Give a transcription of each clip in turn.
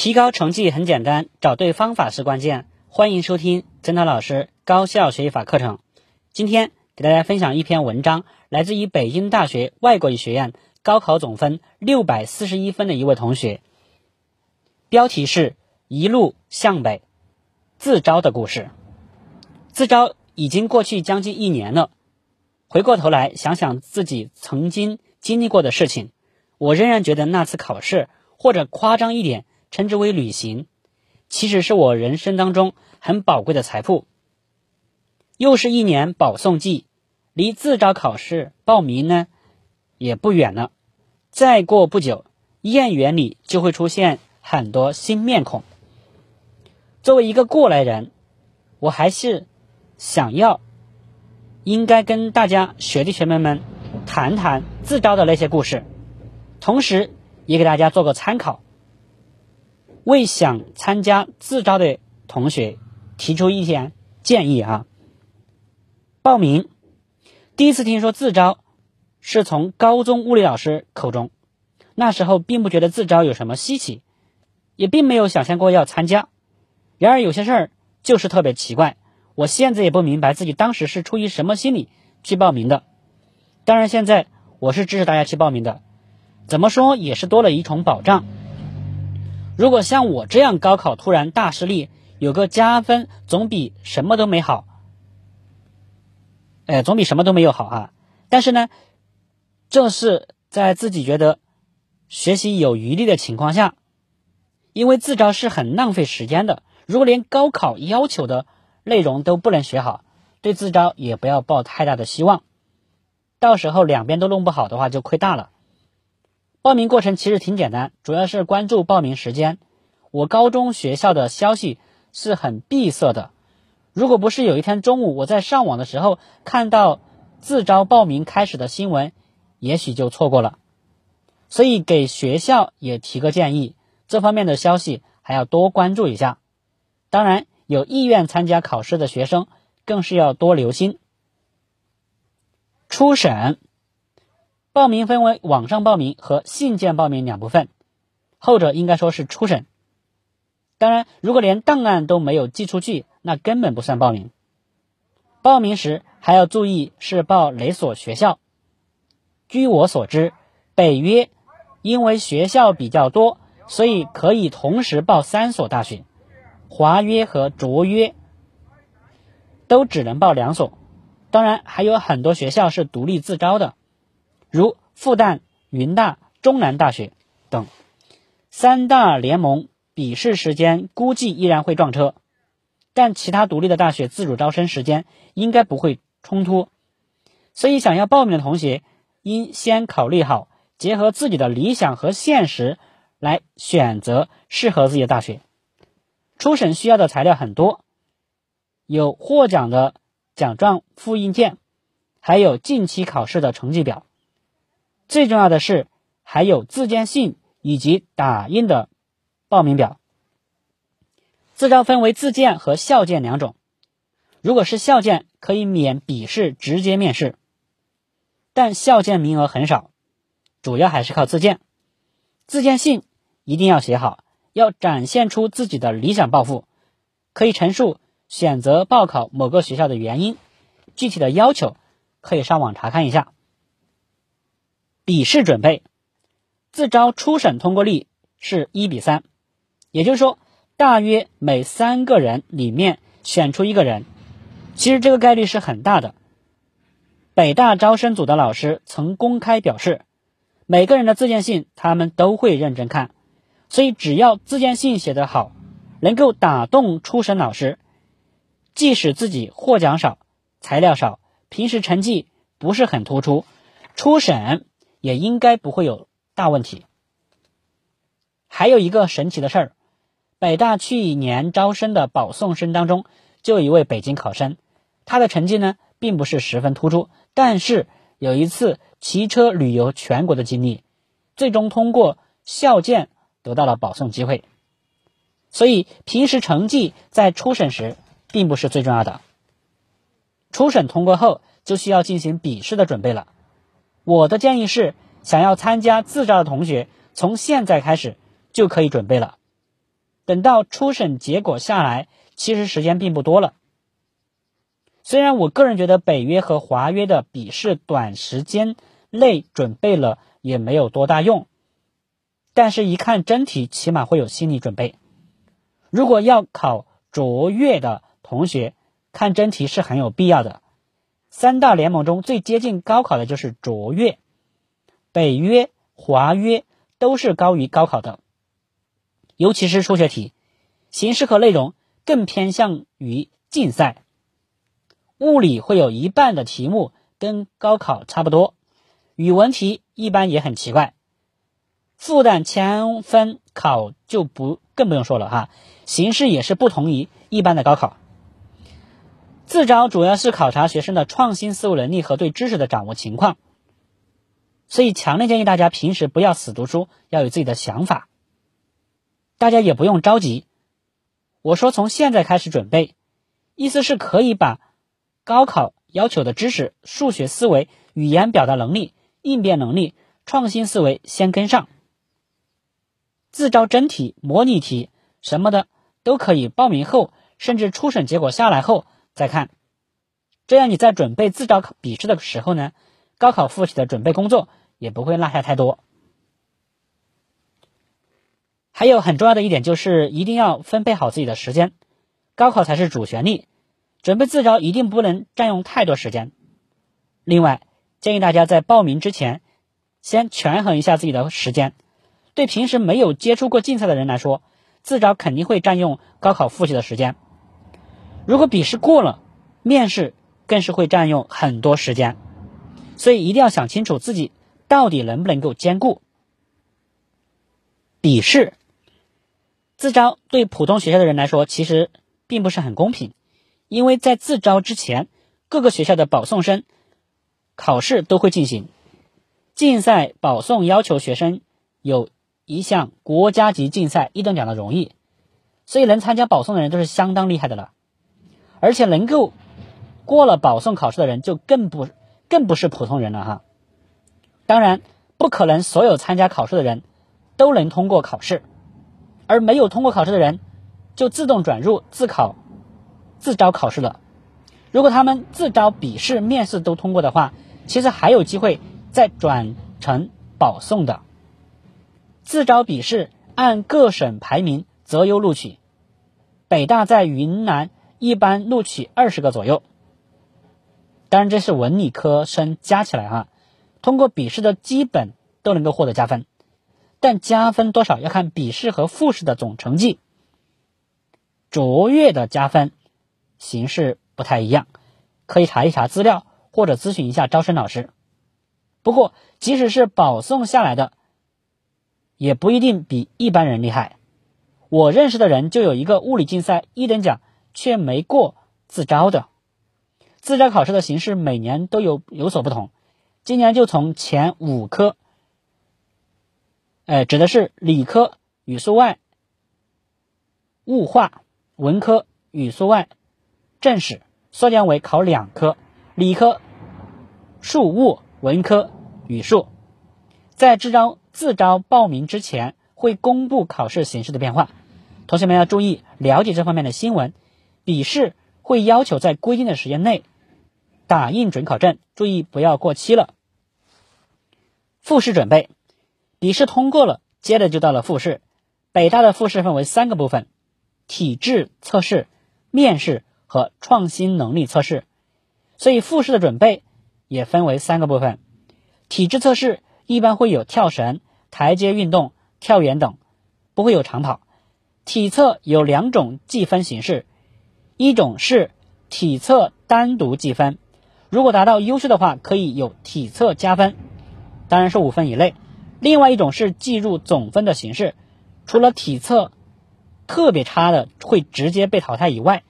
提高成绩很简单，找对方法是关键。欢迎收听曾涛老师高效学习法课程。今天给大家分享一篇文章，来自于北京大学外国语学院高考总分六百四十一分的一位同学。标题是“一路向北，自招的故事”。自招已经过去将近一年了，回过头来想想自己曾经经历过的事情，我仍然觉得那次考试，或者夸张一点。称之为旅行，其实是我人生当中很宝贵的财富。又是一年保送季，离自招考试报名呢也不远了。再过不久，燕园里就会出现很多新面孔。作为一个过来人，我还是想要应该跟大家学弟学妹们谈谈自招的那些故事，同时也给大家做个参考。为想参加自招的同学提出一点建议啊！报名第一次听说自招，是从高中物理老师口中，那时候并不觉得自招有什么稀奇，也并没有想象过要参加。然而有些事儿就是特别奇怪，我现在也不明白自己当时是出于什么心理去报名的。当然，现在我是支持大家去报名的，怎么说也是多了一重保障。如果像我这样高考突然大失利，有个加分总比什么都没好，哎，总比什么都没有好啊！但是呢，这是在自己觉得学习有余力的情况下，因为自招是很浪费时间的。如果连高考要求的内容都不能学好，对自招也不要抱太大的希望，到时候两边都弄不好的话，就亏大了。报名过程其实挺简单，主要是关注报名时间。我高中学校的消息是很闭塞的，如果不是有一天中午我在上网的时候看到自招报名开始的新闻，也许就错过了。所以给学校也提个建议，这方面的消息还要多关注一下。当然，有意愿参加考试的学生更是要多留心。初审。报名分为网上报名和信件报名两部分，后者应该说是初审。当然，如果连档案都没有寄出去，那根本不算报名。报名时还要注意是报哪所学校。据我所知，北约因为学校比较多，所以可以同时报三所大学；华约和卓约都只能报两所。当然，还有很多学校是独立自招的。如复旦、云大、中南大学等三大联盟笔试时间估计依然会撞车，但其他独立的大学自主招生时间应该不会冲突。所以，想要报名的同学应先考虑好，结合自己的理想和现实来选择适合自己的大学。初审需要的材料很多，有获奖的奖状复印件，还有近期考试的成绩表。最重要的是，还有自荐信以及打印的报名表。自招分为自荐和校荐两种。如果是校荐，可以免笔试直接面试，但校荐名额很少，主要还是靠自荐。自荐信一定要写好，要展现出自己的理想抱负，可以陈述选择报考某个学校的原因，具体的要求可以上网查看一下。笔试准备，自招初审通过率是一比三，也就是说，大约每三个人里面选出一个人，其实这个概率是很大的。北大招生组的老师曾公开表示，每个人的自荐信他们都会认真看，所以只要自荐信写得好，能够打动初审老师，即使自己获奖少、材料少、平时成绩不是很突出，初审。也应该不会有大问题。还有一个神奇的事儿，北大去年招生的保送生当中，就有一位北京考生，他的成绩呢并不是十分突出，但是有一次骑车旅游全国的经历，最终通过校荐得到了保送机会。所以平时成绩在初审时并不是最重要的，初审通过后就需要进行笔试的准备了。我的建议是，想要参加自招的同学，从现在开始就可以准备了。等到初审结果下来，其实时间并不多了。虽然我个人觉得北约和华约的笔试短时间内准备了也没有多大用，但是一看真题，起码会有心理准备。如果要考卓越的同学，看真题是很有必要的。三大联盟中最接近高考的就是卓越，北约、华约都是高于高考的，尤其是数学题，形式和内容更偏向于竞赛。物理会有一半的题目跟高考差不多，语文题一般也很奇怪。复旦千分考就不更不用说了哈，形式也是不同于一般的高考。自招主要是考察学生的创新思维能力和对知识的掌握情况，所以强烈建议大家平时不要死读书，要有自己的想法。大家也不用着急，我说从现在开始准备，意思是可以把。高考要求的知识、数学思维、语言表达能力、应变能力、创新思维先跟上。自招真题、模拟题什么的都可以报名后，甚至初审结果下来后再看。这样你在准备自招笔试的时候呢，高考复习的准备工作也不会落下太多。还有很重要的一点就是一定要分配好自己的时间，高考才是主旋律。准备自招一定不能占用太多时间。另外，建议大家在报名之前，先权衡一下自己的时间。对平时没有接触过竞赛的人来说，自招肯定会占用高考复习的时间。如果笔试过了，面试更是会占用很多时间。所以一定要想清楚自己到底能不能够兼顾。笔试、自招对普通学校的人来说，其实并不是很公平。因为在自招之前，各个学校的保送生考试都会进行。竞赛保送要求学生有一项国家级竞赛一等奖的荣誉，所以能参加保送的人都是相当厉害的了。而且能够过了保送考试的人，就更不更不是普通人了哈。当然，不可能所有参加考试的人都能通过考试，而没有通过考试的人就自动转入自考。自招考试了，如果他们自招笔试、面试都通过的话，其实还有机会再转成保送的。自招笔试按各省排名择优录取，北大在云南一般录取二十个左右。当然这是文理科生加起来哈，通过笔试的基本都能够获得加分，但加分多少要看笔试和复试的总成绩。卓越的加分。形式不太一样，可以查一查资料或者咨询一下招生老师。不过，即使是保送下来的，也不一定比一般人厉害。我认识的人就有一个物理竞赛一等奖却没过自招的。自招考试的形式每年都有有所不同，今年就从前五科，哎，指的是理科语数外、物化，文科语数外。正史缩减为考两科，理科数物，文科语数。在自招自招报名之前，会公布考试形式的变化，同学们要注意了解这方面的新闻。笔试会要求在规定的时间内打印准考证，注意不要过期了。复试准备，笔试通过了，接着就到了复试。北大的复试分为三个部分：体质测试、面试。和创新能力测试，所以复试的准备也分为三个部分。体质测试一般会有跳绳、台阶运动、跳远等，不会有长跑。体测有两种计分形式，一种是体测单独计分，如果达到优秀的话，可以有体测加分，当然是五分以内。另外一种是计入总分的形式，除了体测特别差的会直接被淘汰以外。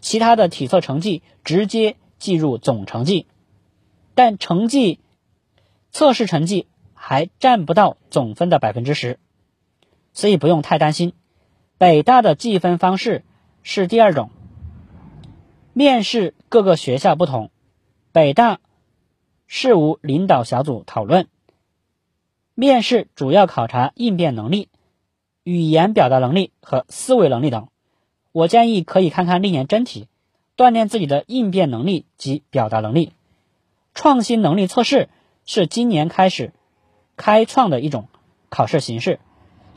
其他的体测成绩直接计入总成绩，但成绩测试成绩还占不到总分的百分之十，所以不用太担心。北大的计分方式是第二种，面试各个学校不同，北大事务领导小组讨论，面试主要考察应变能力，语言表达能力和思维能力等。我建议可以看看历年真题，锻炼自己的应变能力及表达能力。创新能力测试是今年开始开创的一种考试形式，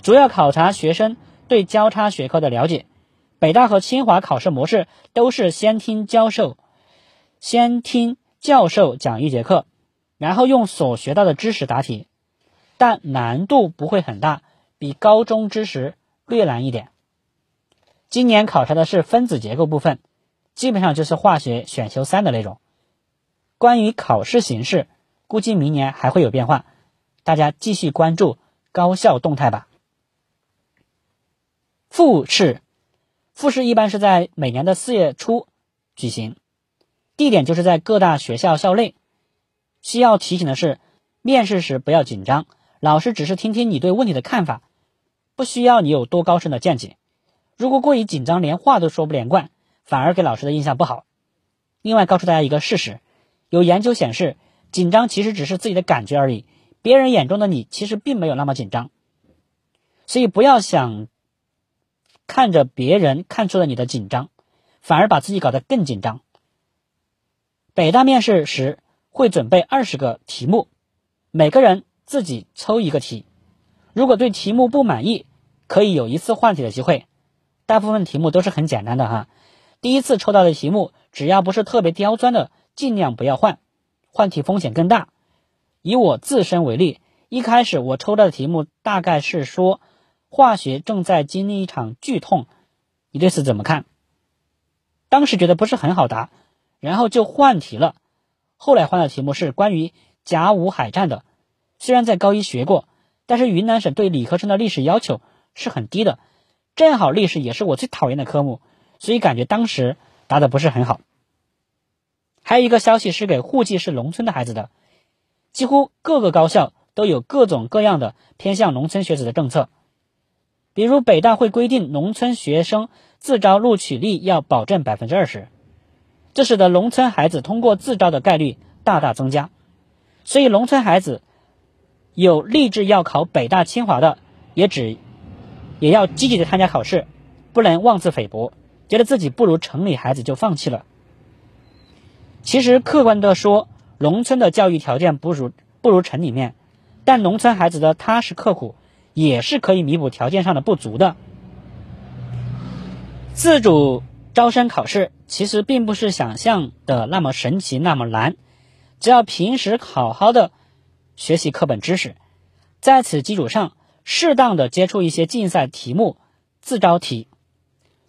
主要考察学生对交叉学科的了解。北大和清华考试模式都是先听教授，先听教授讲一节课，然后用所学到的知识答题，但难度不会很大，比高中知识略难一点。今年考察的是分子结构部分，基本上就是化学选修三的内容。关于考试形式，估计明年还会有变化，大家继续关注高校动态吧。复试。复试一般是在每年的四月初举行，地点就是在各大学校校内。需要提醒的是，面试时不要紧张，老师只是听听你对问题的看法，不需要你有多高深的见解。如果过于紧张，连话都说不连贯，反而给老师的印象不好。另外，告诉大家一个事实：有研究显示，紧张其实只是自己的感觉而已，别人眼中的你其实并没有那么紧张。所以不要想。看着别人看出了你的紧张，反而把自己搞得更紧张。北大面试时会准备二十个题目，每个人自己抽一个题。如果对题目不满意，可以有一次换题的机会。大部分题目都是很简单的哈。第一次抽到的题目，只要不是特别刁钻的，尽量不要换，换题风险更大。以我自身为例，一开始我抽到的题目大概是说。化学正在经历一场剧痛，你对此怎么看？当时觉得不是很好答，然后就换题了。后来换的题目是关于甲午海战的。虽然在高一学过，但是云南省对理科生的历史要求是很低的，正好历史也是我最讨厌的科目，所以感觉当时答的不是很好。还有一个消息是给户籍是农村的孩子的，几乎各个高校都有各种各样的偏向农村学子的政策。比如北大会规定，农村学生自招录取率要保证百分之二十，这使得农村孩子通过自招的概率大大增加。所以，农村孩子有立志要考北大清华的，也只也要积极的参加考试，不能妄自菲薄，觉得自己不如城里孩子就放弃了。其实，客观的说，农村的教育条件不如不如城里面，但农村孩子的踏实刻苦。也是可以弥补条件上的不足的。自主招生考试其实并不是想象的那么神奇、那么难，只要平时好好的学习课本知识，在此基础上适当的接触一些竞赛题目、自招题，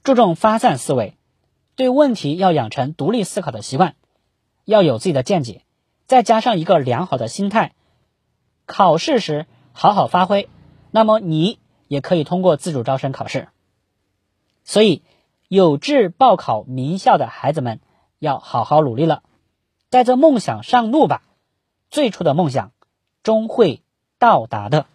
注重发散思维，对问题要养成独立思考的习惯，要有自己的见解，再加上一个良好的心态，考试时好好发挥。那么你也可以通过自主招生考试，所以有志报考名校的孩子们要好好努力了，带着梦想上路吧，最初的梦想终会到达的。